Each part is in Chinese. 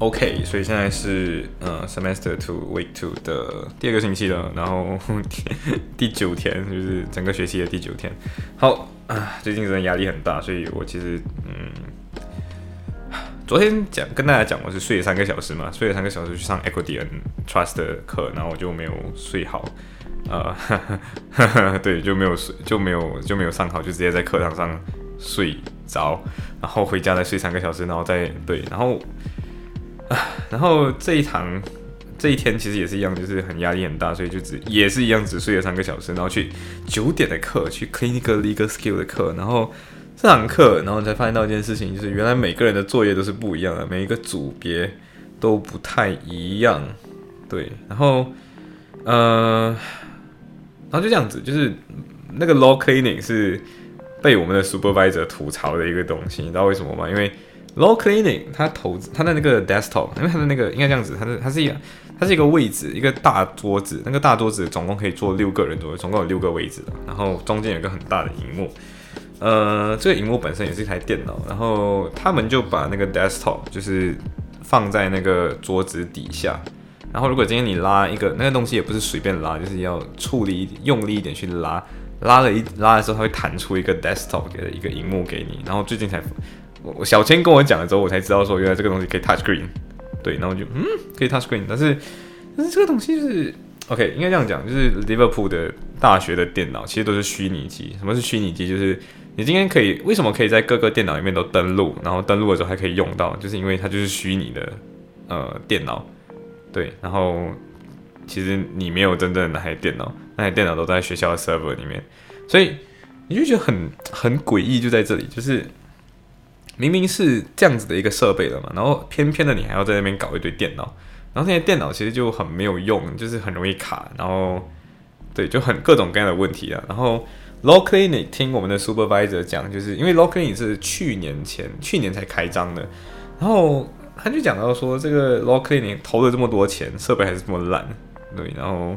OK，所以现在是呃 semester two week two 的第二个星期了，然后 第九天就是整个学期的第九天。好啊，最近真的压力很大，所以我其实嗯，昨天讲跟大家讲我是睡了三个小时嘛，睡了三个小时去上 equity and trust 的课，然后我就没有睡好，呃，对，就没有睡就没有就没有上好，就直接在课堂上睡着，然后回家再睡三个小时，然后再对，然后。然后这一堂这一天其实也是一样，就是很压力很大，所以就只也是一样只睡了三个小时，然后去九点的课，去 clinical legal skill 的课，然后这堂课，然后你才发现到一件事情，就是原来每个人的作业都是不一样的，每一个组别都不太一样，对，然后呃，然后就这样子，就是那个 law cleaning 是被我们的 supervisor 吐槽的一个东西，你知道为什么吗？因为 low cleaning，它投资它的那个 desktop，因为它的那个应该这样子，它是它是一个它是一个位置，一个大桌子，那个大桌子总共可以坐六个人左右，总共有六个位置的，然后中间有个很大的荧幕，呃，这个荧幕本身也是一台电脑，然后他们就把那个 desktop 就是放在那个桌子底下，然后如果今天你拉一个那个东西也不是随便拉，就是要处理用力一点去拉，拉了一拉的时候，它会弹出一个 desktop 的一个荧幕给你，然后最近才。我小千跟我讲了之后，我才知道说原来这个东西可以 touch screen，对，然后就嗯可以 touch screen，但是但是这个东西就是 OK，应该这样讲，就是 Liverpool 的大学的电脑其实都是虚拟机。什么是虚拟机？就是你今天可以为什么可以在各个电脑里面都登录，然后登录的时候还可以用到，就是因为它就是虚拟的呃电脑，对，然后其实你没有真正的那台电脑，那台电脑都在学校的 server 里面，所以你就觉得很很诡异，就在这里，就是。明明是这样子的一个设备了嘛，然后偏偏的你还要在那边搞一堆电脑，然后那些电脑其实就很没有用，就是很容易卡，然后对，就很各种各样的问题啊。然后 Law Clinic 听我们的 Supervisor 讲，就是因为 Law Clinic 是去年前去年才开张的，然后他就讲到说，这个 Law Clinic 投了这么多钱，设备还是这么烂，对，然后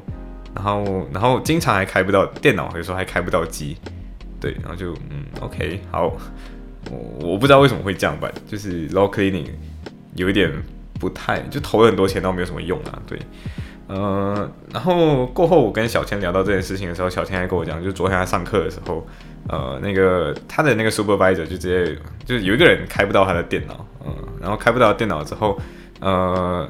然后然后经常还开不到电脑，有时候还开不到机，对，然后就嗯，OK，好。我我不知道为什么会这样办，就是 low cleaning 有一点不太，就投了很多钱都没有什么用啊。对，呃，然后过后我跟小千聊到这件事情的时候，小千还跟我讲，就昨天他上课的时候，呃，那个他的那个 supervisor 就直接就是有一个人开不到他的电脑，嗯，然后开不到电脑之后，呃，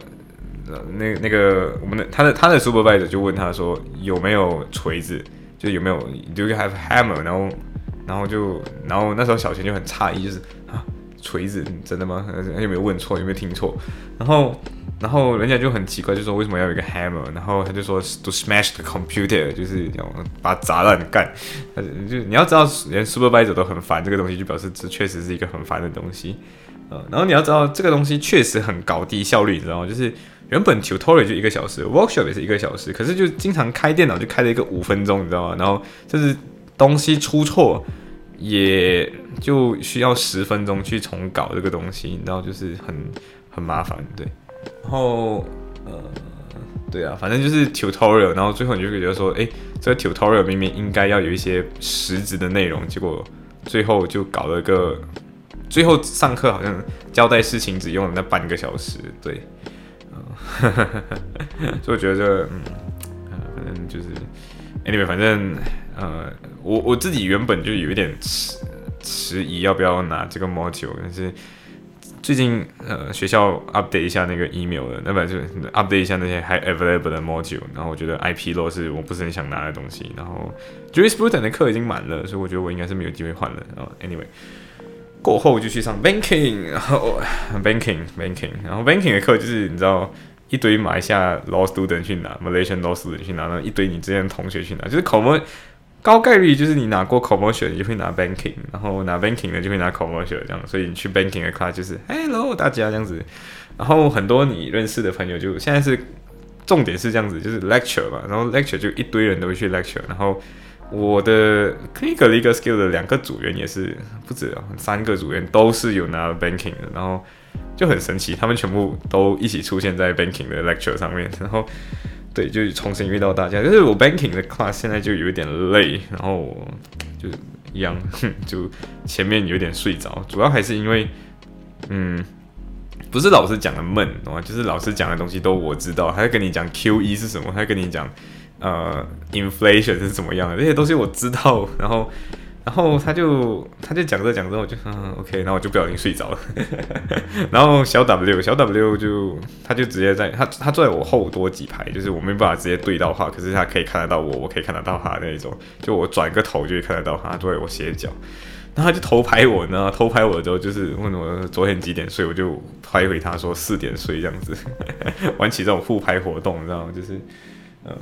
那那个我们的他的他的 supervisor 就问他说有没有锤子，就有没有 do you have hammer，然后。然后就，然后那时候小钱就很诧异，就是啊，锤子真的吗？有没有问错？有没有听错？然后，然后人家就很奇怪，就说为什么要有一个 hammer？然后他就说 to smash the computer，就是要把它砸烂干。他就你要知道，连 supervisor 都很烦这个东西，就表示这确实是一个很烦的东西。呃，然后你要知道，这个东西确实很高低效率，你知道吗？就是原本 tutorial 就一个小时，workshop 也是一个小时，可是就经常开电脑就开了一个五分钟，你知道吗？然后就是。东西出错，也就需要十分钟去重搞这个东西，然后就是很很麻烦，对。然后呃，对啊，反正就是 tutorial，然后最后你就会觉得说，哎，这个 tutorial 明明应该要有一些实质的内容，结果最后就搞了个，最后上课好像交代事情只用了那半个小时，对。所以我觉得，嗯，反正就是，anyway，反正。呃，我我自己原本就有一点迟迟疑要不要拿这个 module，但是最近呃学校 update 一下那个 email 的，那本就 update 一下那些还 available 的 module，然后我觉得 IP law 是我不是很想拿的东西，然后 jurisprudence 的课已经满了，所以我觉得我应该是没有机会换了。然后 anyway 过后就去上 banking，然后 banking banking，然后 banking 的课就是你知道一堆马来西亚 law student 去拿，Malaysian law student 去拿，然后一堆你之前同学去拿，就是考模。高概率就是你拿过 commercial，你就会拿 banking，然后拿 banking 的就会拿 commercial 这样，所以你去 banking 的 class 就是 hello 大家这样子，然后很多你认识的朋友就现在是重点是这样子，就是 lecture 嘛，然后 lecture 就一堆人都会去 lecture，然后我的 clinical legal skill 的两个组员也是不止啊，三个组员都是有拿 banking 的，然后就很神奇，他们全部都一起出现在 banking 的 lecture 上面，然后对，就重新遇到大家，就是我 banking 的 class 现在就有点累，然后就一样，就前面有点睡着，主要还是因为嗯。不是老师讲的闷，懂吗？就是老师讲的东西都我知道，还要跟你讲 Q E 是什么，还要跟你讲呃 inflation 是怎么样的，这些东西我知道。然后，然后他就他就讲着讲着，我就嗯 OK，然后我就不小心睡着了。然后小 W 小 W 就他就直接在他他坐在我后多几排，就是我没办法直接对到他，可是他可以看得到我，我可以看得到他那一种，就我转个头就会看得到他坐在我斜角。然后他就偷拍我呢，偷拍我之后就是问我昨天几点睡，我就拍回他说四点睡这样子，玩起这种互拍活动，你知道吗？就是，嗯，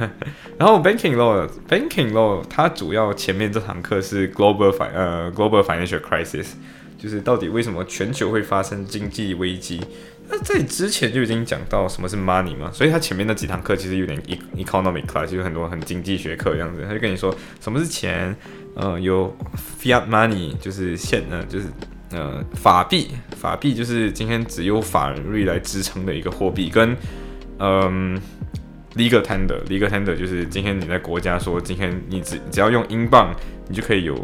然后 banking law，banking law 它主要前面这堂课是 global fi 呃 global financial crisis，就是到底为什么全球会发生经济危机？那在之前就已经讲到什么是 money 嘛，所以他前面那几堂课其实有点 economic class，就有很多很经济学课这样子，他就跟你说什么是钱。呃，有 fiat money，就是现呃，就是呃法币，法币就是今天只有法律来支撑的一个货币，跟嗯 legal tender，legal tender 就是今天你在国家说今天你只只要用英镑，你就可以有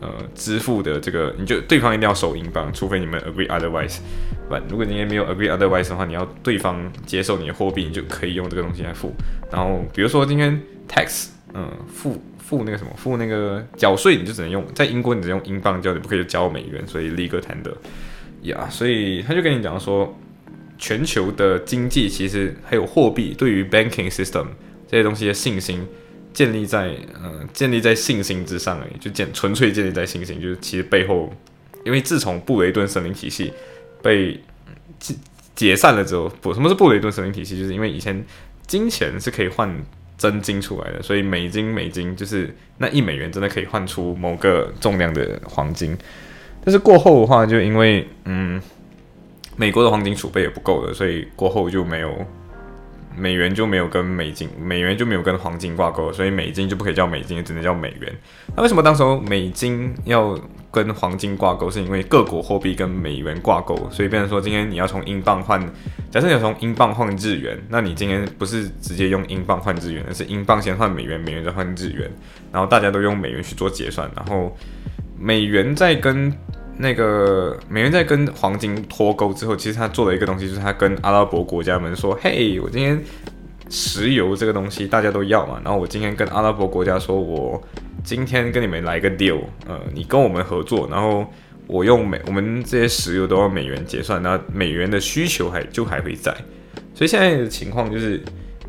呃支付的这个，你就对方一定要收英镑，除非你们 agree otherwise。不，如果你也没有 agree otherwise 的话，你要对方接受你的货币，你就可以用这个东西来付。然后比如说今天 tax，嗯，付。付那个什么，付那个缴税，你就只能用在英国，你只用英镑交，你不可以交美元，所以 legal tender，呀，所以他就跟你讲说，全球的经济其实还有货币对于 banking system 这些东西的信心建立在呃建立在信心之上而已，就建纯粹建立在信心，就是其实背后，因为自从布雷顿森林体系被解解散了之后，不，什么是布雷顿森林体系？就是因为以前金钱是可以换。真金出来的，所以美金美金就是那一美元真的可以换出某个重量的黄金。但是过后的话，就因为嗯，美国的黄金储备也不够了，所以过后就没有。美元就没有跟美金，美元就没有跟黄金挂钩，所以美金就不可以叫美金，只能叫美元。那为什么当时候美金要跟黄金挂钩？是因为各国货币跟美元挂钩，所以变成说今天你要从英镑换，假设你要从英镑换日元，那你今天不是直接用英镑换日元，而是英镑先换美元，美元再换日元，然后大家都用美元去做结算，然后美元再跟。那个美元在跟黄金脱钩之后，其实他做了一个东西，就是他跟阿拉伯国家们说：“嘿，我今天石油这个东西大家都要嘛，然后我今天跟阿拉伯国家说，我今天跟你们来个 deal，呃，你跟我们合作，然后我用美，我们这些石油都要美元结算，那美元的需求还就还会在，所以现在的情况就是。”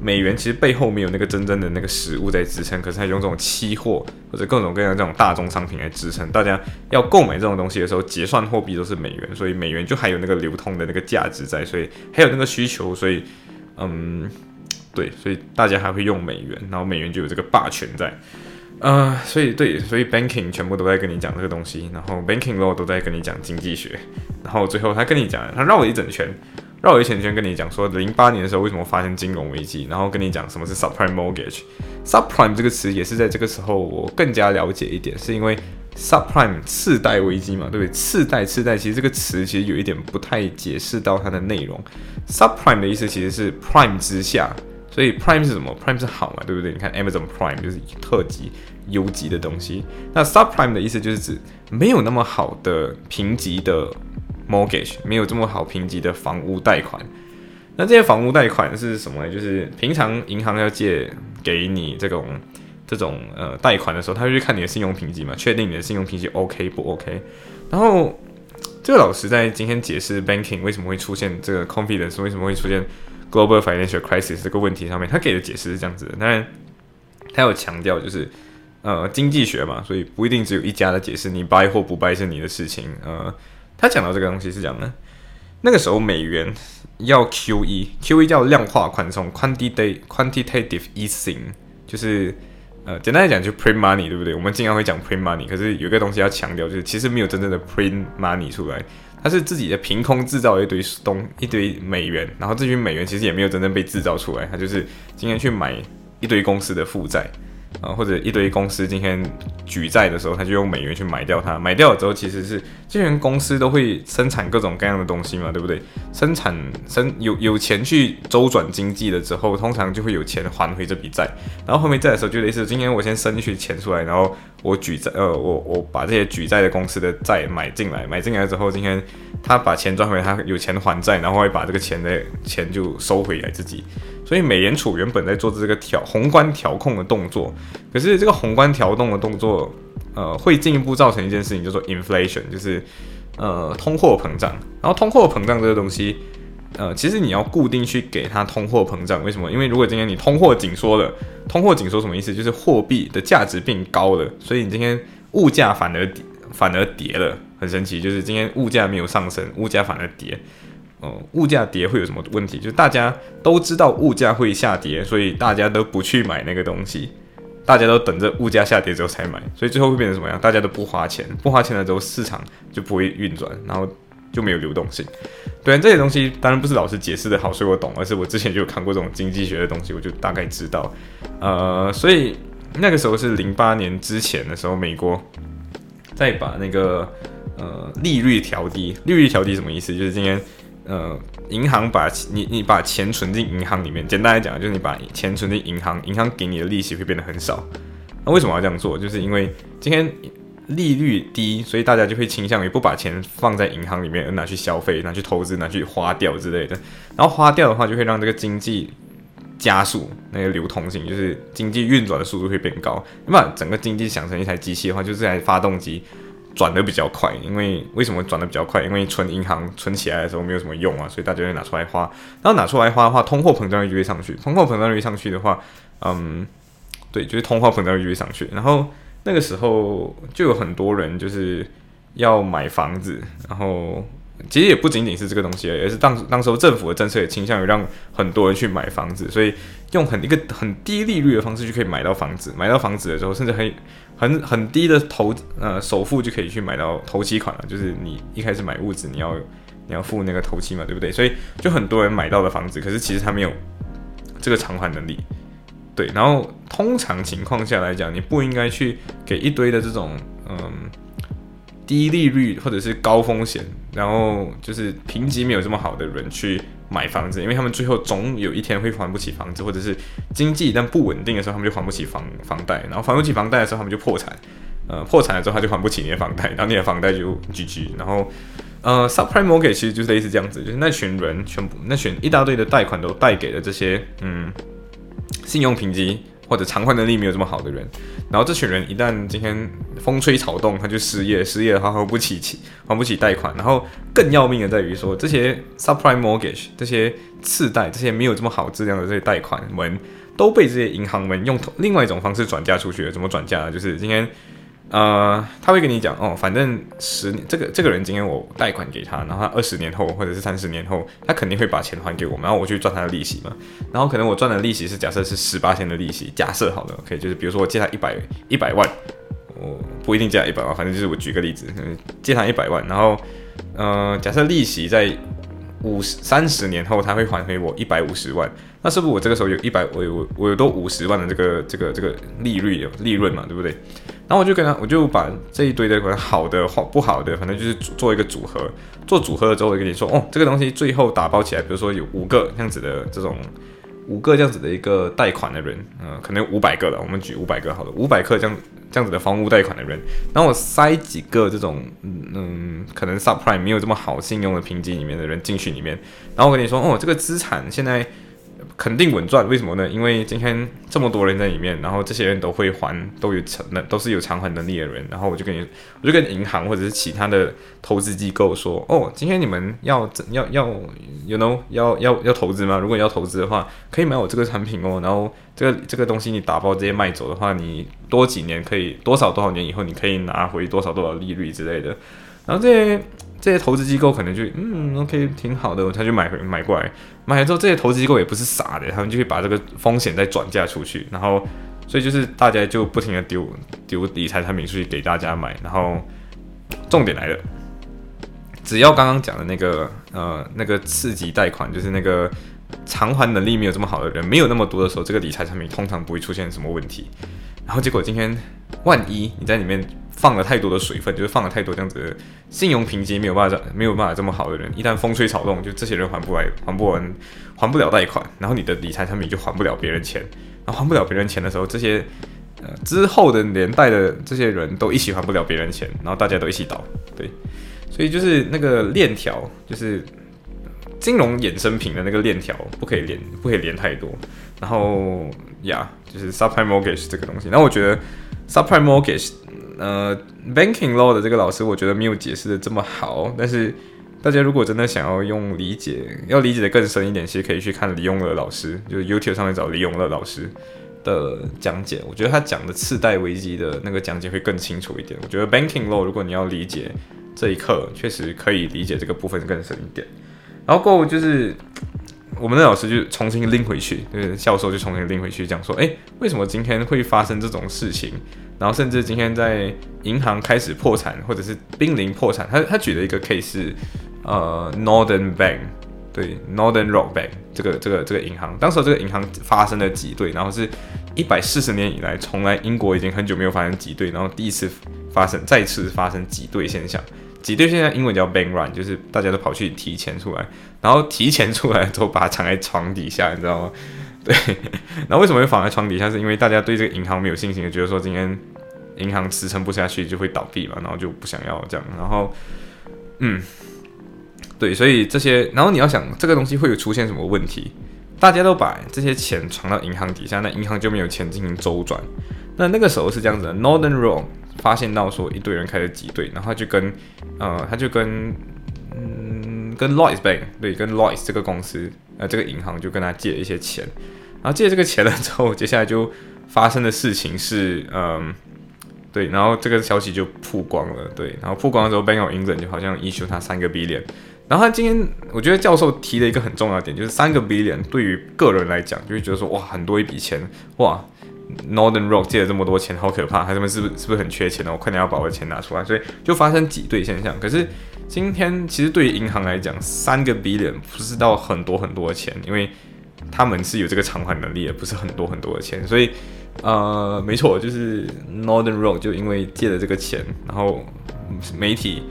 美元其实背后没有那个真正的那个实物在支撑，可是它用这种期货或者各种各样这种大宗商品来支撑。大家要购买这种东西的时候，结算货币都是美元，所以美元就还有那个流通的那个价值在，所以还有那个需求，所以嗯，对，所以大家还会用美元，然后美元就有这个霸权在，呃，所以对，所以 banking 全部都在跟你讲这个东西，然后 banking law 都在跟你讲经济学，然后最后他跟你讲，他绕了一整圈。绕一圈圈跟你讲说，零八年的时候为什么发生金融危机，然后跟你讲什么是 subprime mortgage。subprime 这个词也是在这个时候我更加了解一点，是因为 subprime 次贷危机嘛，对不对？次贷次贷其实这个词其实有一点不太解释到它的内容。subprime 的意思其实是 prime 之下，所以 prime 是什么？prime 是好嘛，对不对？你看 Amazon Prime 就是特级、优级的东西。那 subprime 的意思就是指没有那么好的评级的。Mortgage 没有这么好评级的房屋贷款，那这些房屋贷款是什么呢？就是平常银行要借给你这种这种呃贷款的时候，他会去看你的信用评级嘛，确定你的信用评级 OK 不 OK。然后这个老师在今天解释 banking 为什么会出现这个 confidence，为什么会出现 global financial crisis 这个问题上面，他给的解释是这样子的。当然，他有强调就是呃经济学嘛，所以不一定只有一家的解释，你 buy 或不 buy 是你的事情，呃。他讲到这个东西是讲呢，那个时候美元要 QE，QE 叫量化宽松，quantitative quantitative easing，就是呃简单来讲就 print money，对不对？我们经常会讲 print money，可是有一个东西要强调，就是其实没有真正的 print money 出来，它是自己的凭空制造一堆东一堆美元，然后这群美元其实也没有真正被制造出来，它就是今天去买一堆公司的负债。啊，或者一堆公司今天举债的时候，他就用美元去买掉它。买掉了之后，其实是这些公司都会生产各种各样的东西嘛，对不对？生产生有有钱去周转经济了之后，通常就会有钱还回这笔债。然后后面债的时候，就类似今天我先生一些钱出来，然后我举债，呃，我我把这些举债的公司的债买进来，买进来之后，今天他把钱赚回来，他有钱还债，然后会把这个钱的钱就收回来自己。所以美联储原本在做这个调宏观调控的动作，可是这个宏观调动的动作，呃，会进一步造成一件事情，叫做 inflation，就是呃通货膨胀。然后通货膨胀这个东西，呃，其实你要固定去给它通货膨胀，为什么？因为如果今天你通货紧缩了，通货紧缩什么意思？就是货币的价值变高了，所以你今天物价反而反而跌了，很神奇，就是今天物价没有上升，物价反而跌。哦，物价跌会有什么问题？就是大家都知道物价会下跌，所以大家都不去买那个东西，大家都等着物价下跌之后才买，所以最后会变成什么样？大家都不花钱，不花钱了之后市场就不会运转，然后就没有流动性。对，这些东西当然不是老师解释的好，所以我懂，而是我之前就有看过这种经济学的东西，我就大概知道。呃，所以那个时候是零八年之前的时候，美国再把那个呃利率调低，利率调低什么意思？就是今天。呃，银行把你你把钱存进银行里面，简单来讲就是你把钱存进银行，银行给你的利息会变得很少。那为什么要这样做？就是因为今天利率低，所以大家就会倾向于不把钱放在银行里面，而拿去消费、拿去投资、拿去花掉之类的。然后花掉的话，就会让这个经济加速那个流通性，就是经济运转的速度会变高。你把整个经济想成一台机器的话，就是这台发动机。转的比较快，因为为什么转的比较快？因为存银行存起来的时候没有什么用啊，所以大家就拿出来花。然后拿出来花的话，通货膨胀率就会上去。通货膨胀率上去的话，嗯，对，就是通货膨胀率就会上去。然后那个时候就有很多人就是要买房子，然后。其实也不仅仅是这个东西，而是当当时候政府的政策也倾向于让很多人去买房子，所以用很一个很低利率的方式就可以买到房子。买到房子的时候，甚至很很很低的投呃首付就可以去买到头期款了，就是你一开始买屋子你要你要付那个头期嘛，对不对？所以就很多人买到了房子，可是其实他没有这个偿还能力。对，然后通常情况下来讲，你不应该去给一堆的这种嗯。低利率或者是高风险，然后就是评级没有这么好的人去买房子，因为他们最后总有一天会还不起房子，或者是经济一旦不稳定的时候，他们就还不起房房贷，然后还不起房贷的时候，他们就破产，呃，破产了之后他就还不起你的房贷，然后你的房贷就 GG，然后呃，subprime mortgage 其实就是类似这样子，就是那群人全部那群一大堆的贷款都贷给了这些嗯信用评级。或者偿还能力没有这么好的人，然后这群人一旦今天风吹草动，他就失业，失业的话还不起起还不起贷款，然后更要命的在于说，这些 subprime mortgage 这些次贷，这些没有这么好质量的这些贷款们，都被这些银行们用另外一种方式转嫁出去了。怎么转嫁？就是今天。呃，他会跟你讲哦，反正十年这个这个人今天我贷款给他，然后他二十年后或者是三十年后，他肯定会把钱还给我，然后我去赚他的利息嘛。然后可能我赚的利息是假设是十八千的利息，假设好了，OK，就是比如说我借他一百一百万，我不一定借他一百万，反正就是我举个例子，借他一百万，然后呃，假设利息在五十三十年后他会还给我一百五十万，那是不是我这个时候有一百我有我有多五十万的这个这个这个利率利润嘛，对不对？然后我就跟他，我就把这一堆的可能好的或不好的，反正就是做一个组合。做组合了之后，我跟你说，哦，这个东西最后打包起来，比如说有五个这样子的这种五个这样子的一个贷款的人，嗯，可能五百个了，我们举五百个好了，五百克这样这样子的房屋贷款的人，然后我塞几个这种嗯，可能 subprime 没有这么好信用的评级里面的人进去里面，然后我跟你说，哦，这个资产现在。肯定稳赚，为什么呢？因为今天这么多人在里面，然后这些人都会还，都有成能，都是有偿还能力的人。然后我就跟你，我就跟银行或者是其他的投资机构说，哦，今天你们要要要，you know，要要要投资吗？如果你要投资的话，可以买我这个产品哦。然后这个这个东西你打包直接卖走的话，你多几年可以多少多少年以后你可以拿回多少多少利率之类的。然后这些。这些投资机构可能就嗯，OK，挺好的，他就买回买过来，买了之后，这些投资机构也不是傻的，他们就会把这个风险再转嫁出去，然后，所以就是大家就不停的丢丢理财产品出去给大家买，然后重点来了，只要刚刚讲的那个呃那个次级贷款，就是那个偿还能力没有这么好的人，没有那么多的时候，这个理财产品通常不会出现什么问题。然后结果今天万一你在里面放了太多的水分，就是放了太多这样子的信用评级没有办法没有办法这么好的人，一旦风吹草动，就这些人还不来还不完还不了贷款，然后你的理财产品就还不了别人钱，然后还不了别人钱的时候，这些呃之后的连带的这些人都一起还不了别人钱，然后大家都一起倒，对。所以就是那个链条，就是金融衍生品的那个链条，不可以连，不可以连太多。然后呀，就是 subprime mortgage 这个东西。那我觉得 subprime mortgage，呃，banking law 的这个老师，我觉得没有解释的这么好。但是大家如果真的想要用理解，要理解的更深一点，其实可以去看李永乐老师，就是 YouTube 上面找李永乐老师的讲解。我觉得他讲的次贷危机的那个讲解会更清楚一点。我觉得 banking law 如果你要理解。这一刻确实可以理解这个部分更深一点，然后过后就是我们的老师就重新拎回去，就是教授就重新拎回去讲说，哎，为什么今天会发生这种事情？然后甚至今天在银行开始破产或者是濒临破产，他他举了一个 case，呃，Northern Bank，对，Northern Rock Bank 这个这个这个银行，当时这个银行发生了挤兑，然后是一百四十年以来从来英国已经很久没有发生挤兑，然后第一次发生再次发生挤兑现象。挤兑现在英文叫 bank run，就是大家都跑去提钱出来，然后提钱出来之后把它藏在床底下，你知道吗？对，然后为什么会放在床底下？是因为大家对这个银行没有信心，觉得说今天银行支撑不下去就会倒闭嘛，然后就不想要这样。然后，嗯，对，所以这些，然后你要想这个东西会有出现什么问题？大家都把这些钱藏到银行底下，那银行就没有钱进行周转。那那个时候是这样子的，Northern Rock。发现到说一堆人开始挤兑，然后他就跟呃，他就跟嗯，跟 Lloyds Bank 对，跟 Lloyds 这个公司呃，这个银行就跟他借了一些钱，然后借这个钱了之后，接下来就发生的事情是嗯，对，然后这个消息就曝光了，对，然后曝光的时候，Bank of England 就好像 issue 他三个 billion，然后他今天我觉得教授提了一个很重要的点，就是三个 billion 对于个人来讲，就会觉得说哇，很多一笔钱，哇。Northern Rock 借了这么多钱，好可怕！他们是不是是不是很缺钱呢？我快点要把我的钱拿出来，所以就发生挤兑现象。可是今天其实对于银行来讲，三个 billion 不是到很多很多的钱，因为他们是有这个偿还能力的，不是很多很多的钱。所以呃，没错，就是 Northern Rock 就因为借了这个钱，然后媒体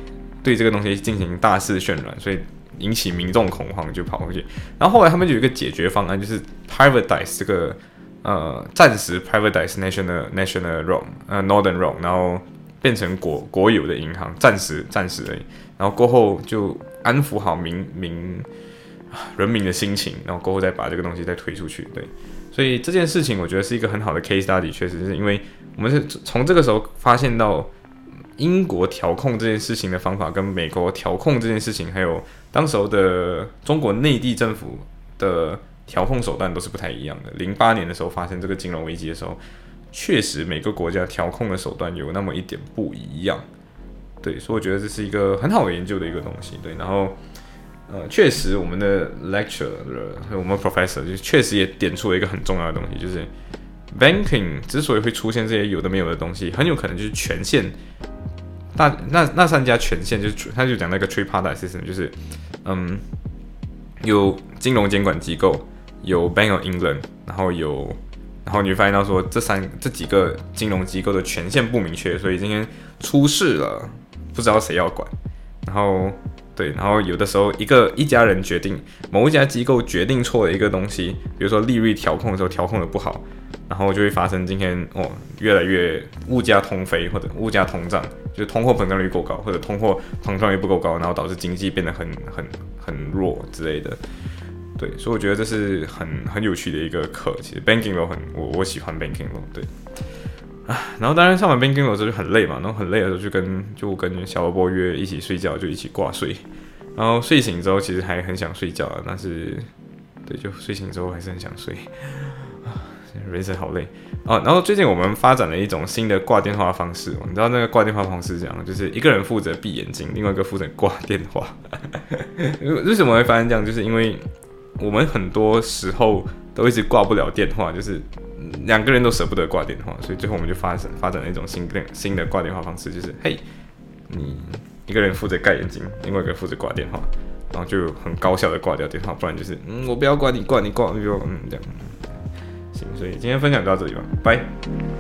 对这个东西进行大肆渲染，所以引起民众恐慌，就跑过去。然后后来他们有一个解决方案，就是 privatize 这个。呃，暂时 privatize national national r o m 呃 Northern r o m 然后变成国国有的银行，暂时暂时而已。然后过后就安抚好民民人民的心情，然后过后再把这个东西再推出去。对，所以这件事情我觉得是一个很好的 case study，确实是因为我们是从这个时候发现到英国调控这件事情的方法，跟美国调控这件事情，还有当时候的中国内地政府的。调控手段都是不太一样的。零八年的时候发生这个金融危机的时候，确实每个国家调控的手段有那么一点不一样。对，所以我觉得这是一个很好研究的一个东西。对，然后呃，确实我们的 lecturer，我们 professor 就确实也点出了一个很重要的东西，就是 banking 之所以会出现这些有的没有的东西，很有可能就是权限大那那三家权限就是他就讲那个 t r i p a r t i t system，就是嗯有金融监管机构。有 Bank of England，然后有，然后你会发现到说这三这几个金融机构的权限不明确，所以今天出事了，不知道谁要管。然后对，然后有的时候一个一家人决定某一家机构决定错了一个东西，比如说利率调控的时候调控的不好，然后就会发生今天哦越来越物价通飞或者物价通胀，就是通货膨胀率过高或者通货膨胀率不够高，然后导致经济变得很很很弱之类的。对，所以我觉得这是很很有趣的一个课。其实 banking 都很，我我喜欢 banking 楼。对，啊，然后当然上完 banking 楼之后就很累嘛，然后很累的时候就跟就跟小萝卜约一起睡觉，就一起挂睡。然后睡醒之后其实还很想睡觉啊，但是对，就睡醒之后还是很想睡。啊，人生好累哦。然后最近我们发展了一种新的挂电话方式，你知道那个挂电话方式是这样，就是一个人负责闭眼睛，另外一个负责挂电话。为为什么会发生这样？就是因为我们很多时候都一直挂不了电话，就是两个人都舍不得挂电话，所以最后我们就发展发展了一种新的新的挂电话方式，就是嘿，你一个人负责盖眼睛，另外一个负责挂电话，然后就很高效的挂掉电话，不然就是嗯我不要挂你挂你挂你就嗯这样。行，所以今天分享到这里吧，拜。